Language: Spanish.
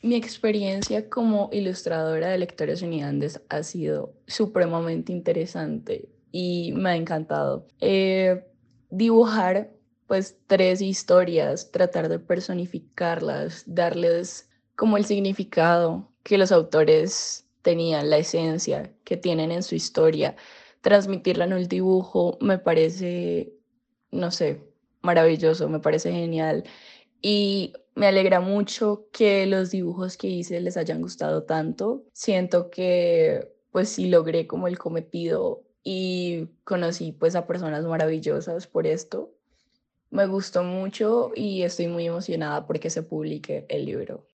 Mi experiencia como ilustradora de Lectores Unidantes ha sido supremamente interesante y me ha encantado. Eh, dibujar pues tres historias, tratar de personificarlas, darles como el significado que los autores tenían, la esencia que tienen en su historia, transmitirla en un dibujo me parece, no sé, maravilloso, me parece genial y me alegra mucho que los dibujos que hice les hayan gustado tanto. Siento que pues sí logré como el cometido y conocí pues a personas maravillosas por esto. Me gustó mucho y estoy muy emocionada porque se publique el libro.